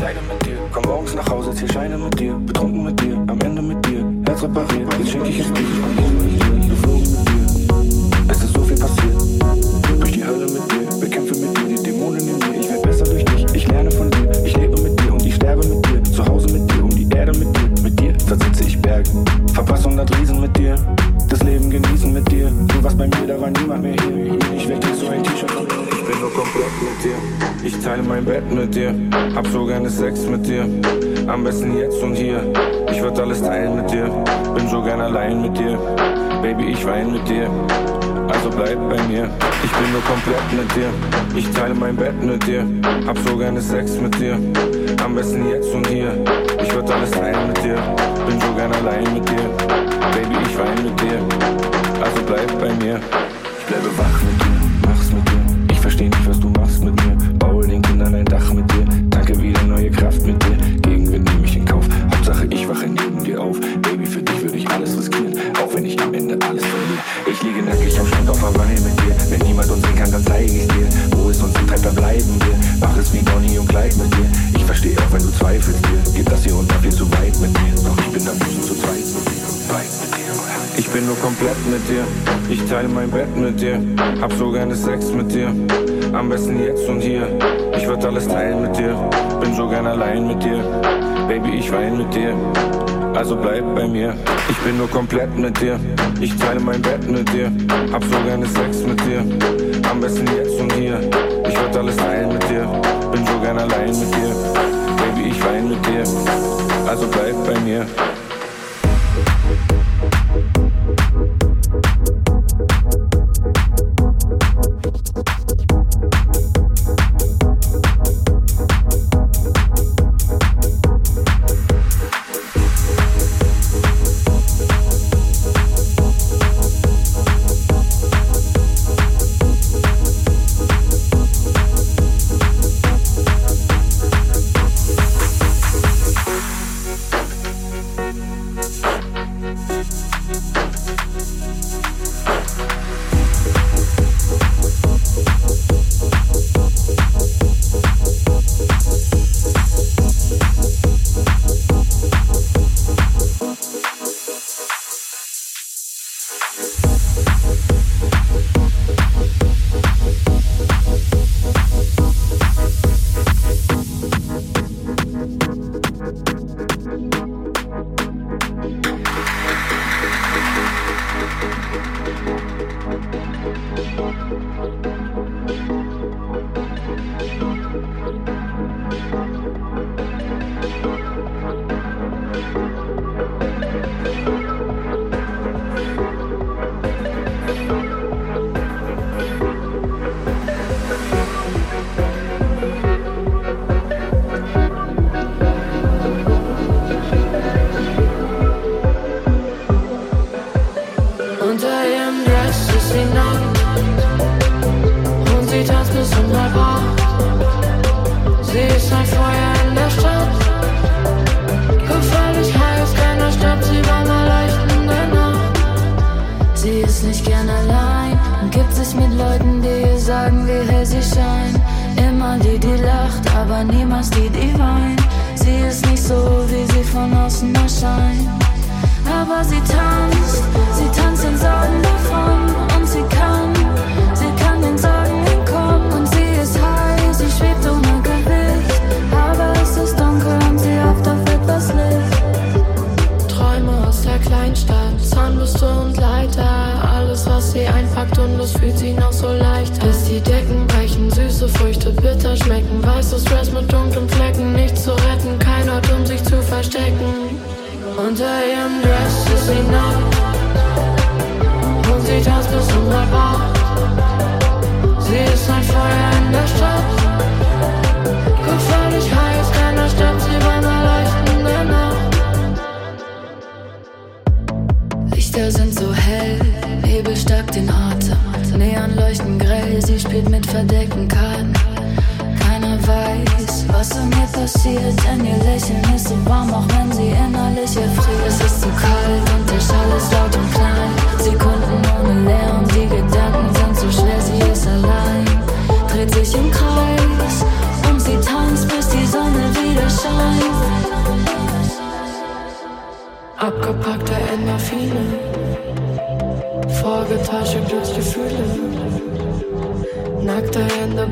Leide mit dir, komm morgens nach Hause, zieh Scheine mit dir, betrunken mit dir, am Ende mit dir, Herz repariert, jetzt schenk ich es dir. was bei mir, da war niemand mehr hier. Ich weg so ein T-Shirt. Ich bin nur komplett mit dir. Ich teile mein Bett mit dir. Hab so gerne Sex mit dir. Am besten jetzt und hier. Ich würd alles teilen mit dir. Bin so gern allein mit dir. Baby, ich wein mit dir. Also bleib bei mir. Ich bin nur komplett mit dir. Ich teile mein Bett mit dir. Hab so gerne Sex mit dir. Am besten jetzt und hier. Ich würd alles teilen mit dir bin so gern allein mit dir. Baby, ich weine mit dir. Also bleib bei mir. Ich bleibe wach mit dir. teile mein Bett mit dir. Hab so gerne Sex mit dir. Am besten jetzt und hier. Ich würd alles teilen mit dir. Bin so gern allein mit dir. Baby, ich wein mit dir. Also bleib bei mir. Ich bin nur komplett mit dir. Ich teile mein Bett mit dir. Hab so gerne Sex mit dir. Am besten jetzt und hier. Ich würd alles teilen mit dir. Bin so gern allein mit dir. Baby, ich wein mit dir. Also bleib bei mir.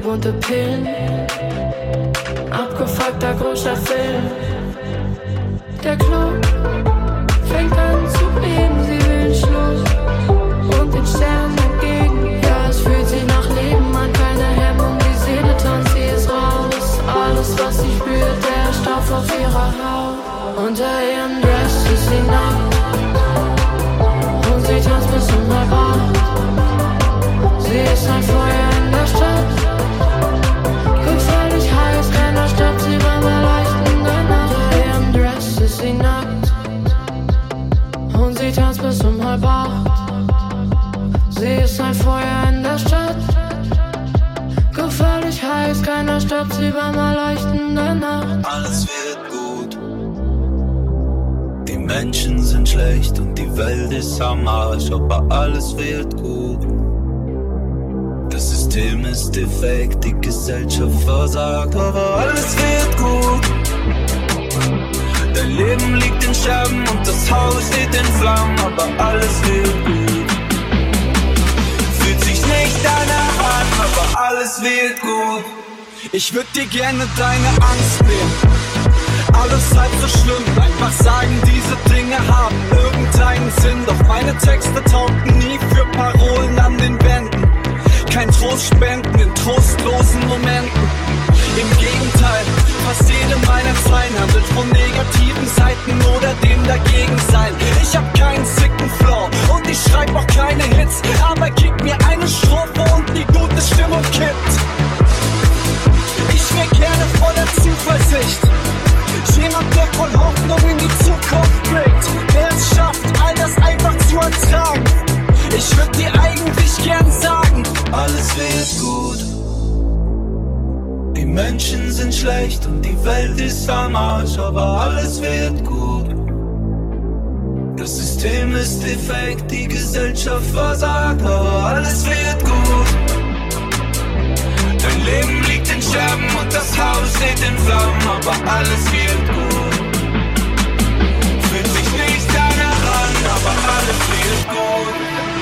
Bunte Pillen, abgefuckter großer Film. Der Club Feuer in der Stadt, gefährlich heiß, keiner stoppt sie beim Erleuchten der Nacht. Alles wird gut. Die Menschen sind schlecht und die Welt ist am Arsch, aber alles wird gut. Das System ist defekt, die Gesellschaft versagt, aber alles wird gut. Dein Leben liegt in Scherben und das Haus steht in Flammen, aber alles wird gut. Nicht danach an, aber alles wird gut. Ich würd dir gerne deine Angst nehmen. Alles halb so schlimm, einfach sagen, diese Dinge haben irgendeinen Sinn. Doch meine Texte taugten nie für Parolen an den Wänden. Kein Trost spenden in trostlosen Momenten. Im Gegenteil, fast jede meiner Zeilen handelt von negativen Seiten oder dem Dagegensein. Ich hab keinen sicken und ich schreib auch keine Hits, aber gib mir eine Strophe und die gute Stimmung kippt. Ich wär gerne voller Zuversicht. Jemand, der voll Hoffnung in die Zukunft blickt. Der es schafft, all das einfach zu ertragen. Ich würd dir eigentlich gern sagen, alles wird gut. Die Menschen sind schlecht und die Welt ist am Arsch, aber alles wird gut. Das System ist defekt, die Gesellschaft versagt, aber alles wird gut. Dein Leben liegt in Scherben und das Haus steht in Flammen, aber alles wird gut. Fühlt sich nicht danach an, aber alles wird gut.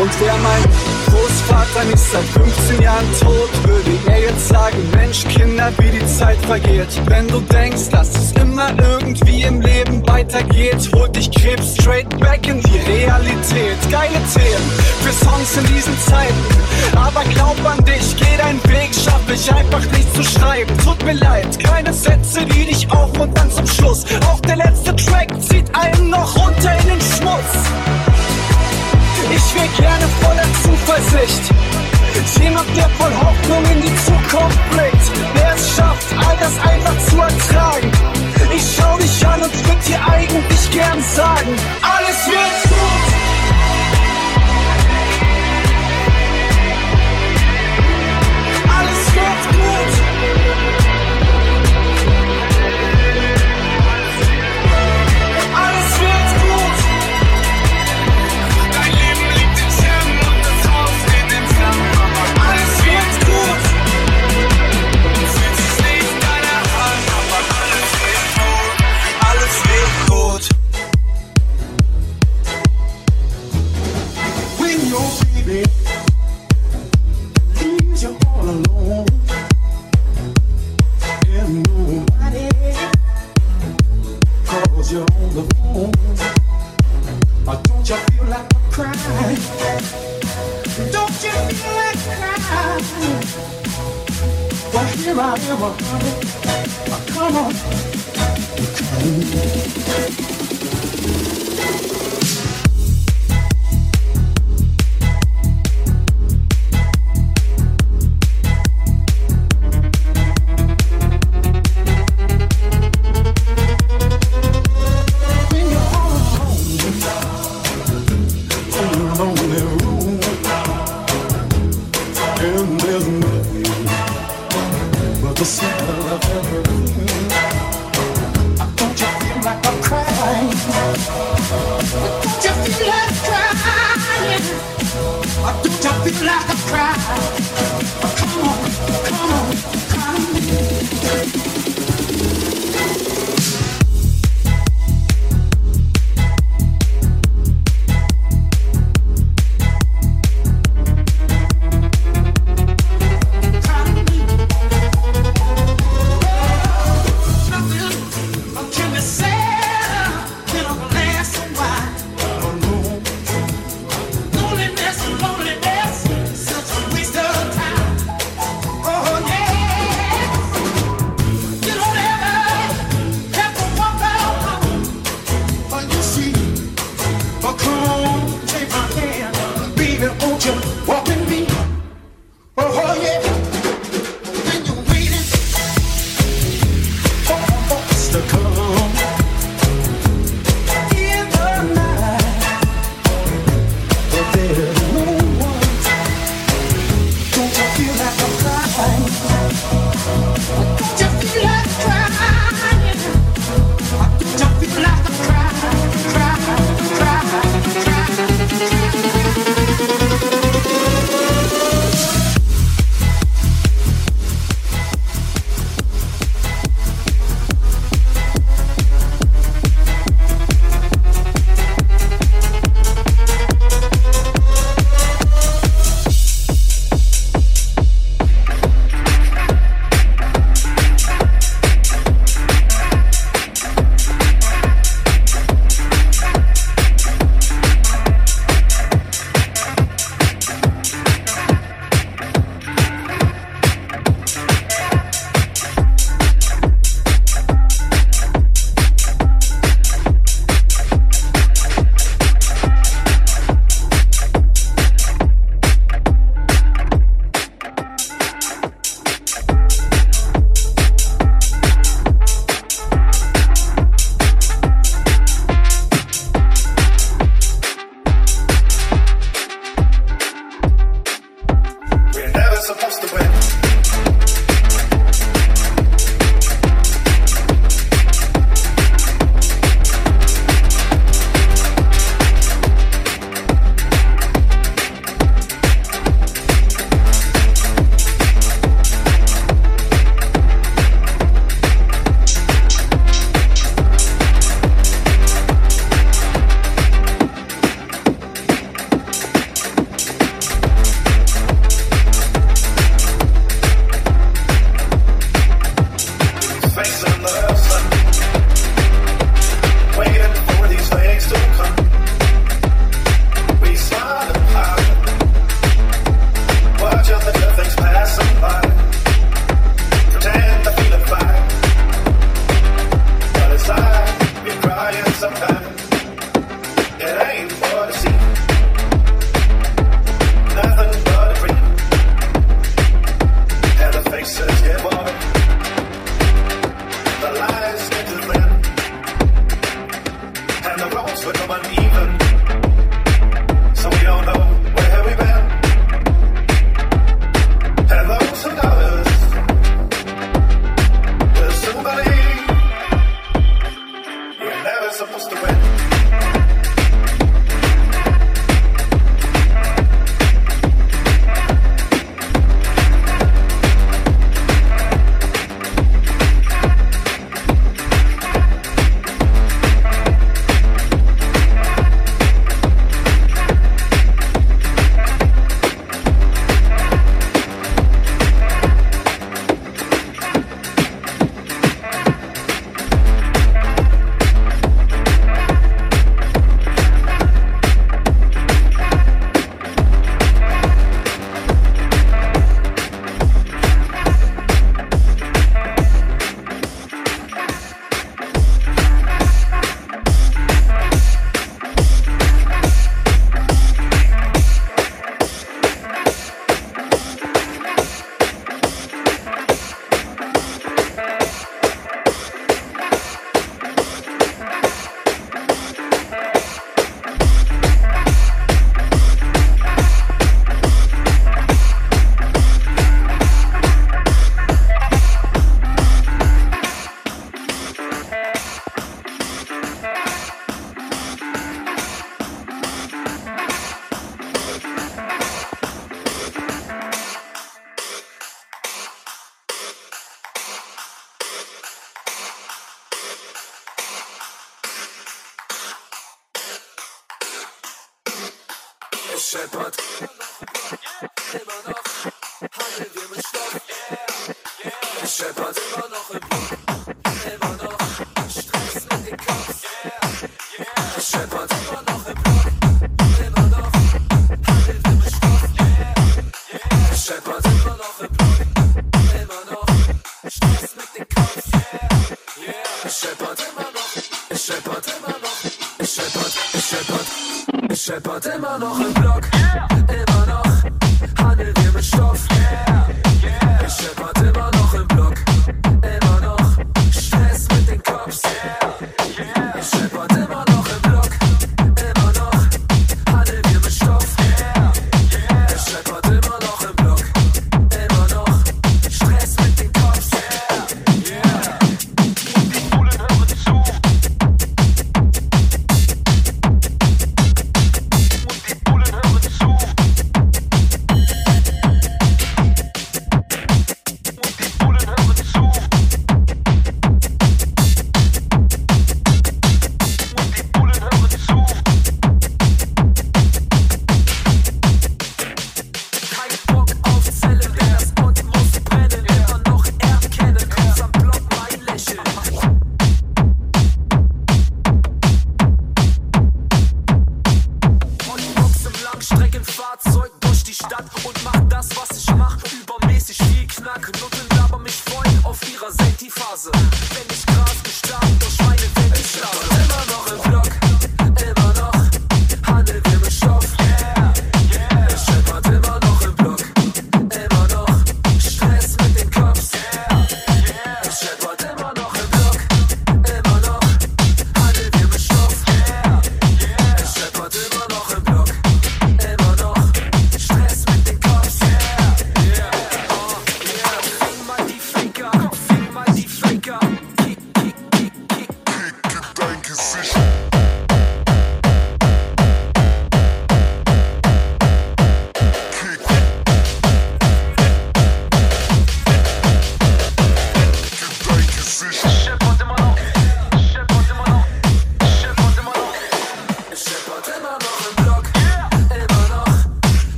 Und wer mein Großvater nicht seit 15 Jahren tot, würde er jetzt sagen, Mensch, Kinder, wie die Zeit vergeht. Wenn du denkst, dass es immer irgendwie im Leben weitergeht, holt dich Krebs straight back in die Realität. Geile Themen für Songs in diesen Zeiten. Aber glaub an dich, geh deinen Weg, schaff ich einfach nicht zu schreiben. Tut mir leid, keine Sätze, die dich auf und dann zum Schluss. Auch der letzte Track zieht einen noch runter in den Schmutz. Ich wär gerne voller Zuversicht. Jemand, der voll Hoffnung in die Zukunft blickt.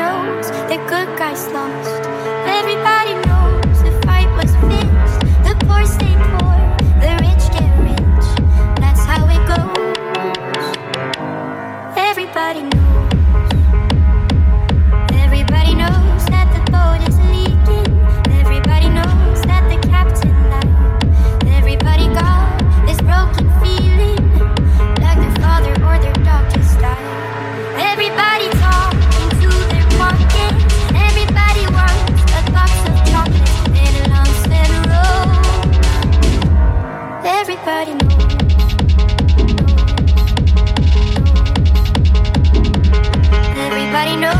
knows the good guys lost. Everybody knows the fight was fixed. The poor stay poor, the rich get rich. That's how it goes. Everybody knows. Everybody knows.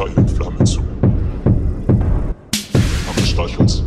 sei in Flammen zu. Aber Streichholz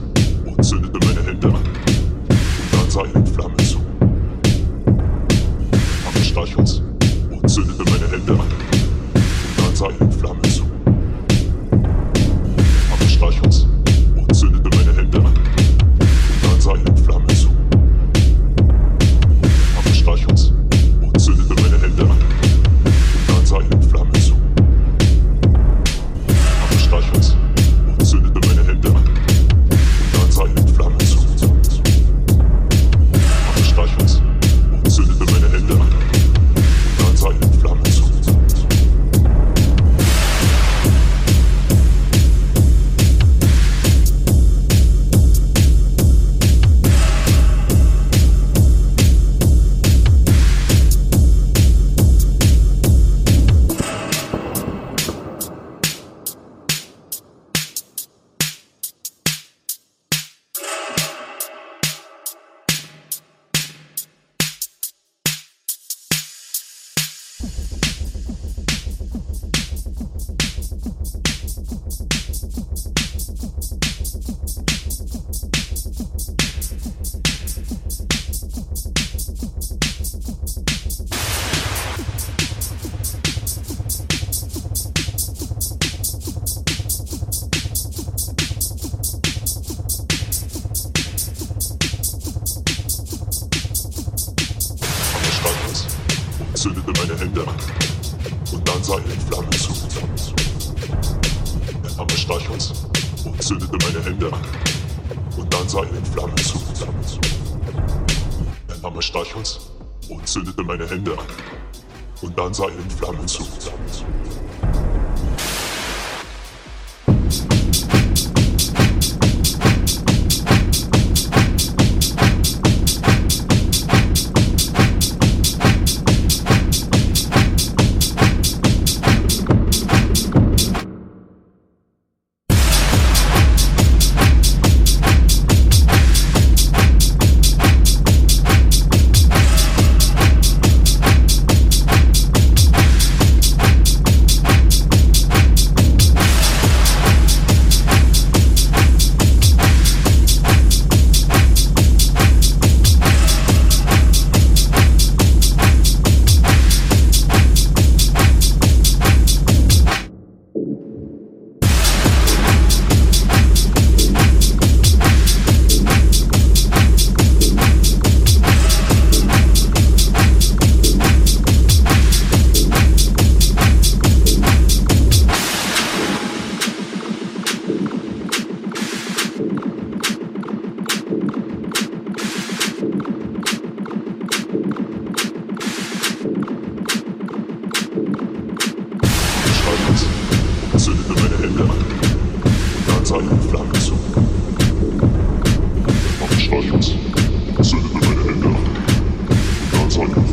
zündete meine Hände an und dann sah er in Flammen zu. Der Hammer stach uns und zündete meine Hände an und dann sah er in Flammen zu. Der Hammer stach uns und zündete meine Hände an und dann sah er in Flammen zu. Schlagzeug. Mach Schreibens, zündet meine Hände an. Ganz einfach.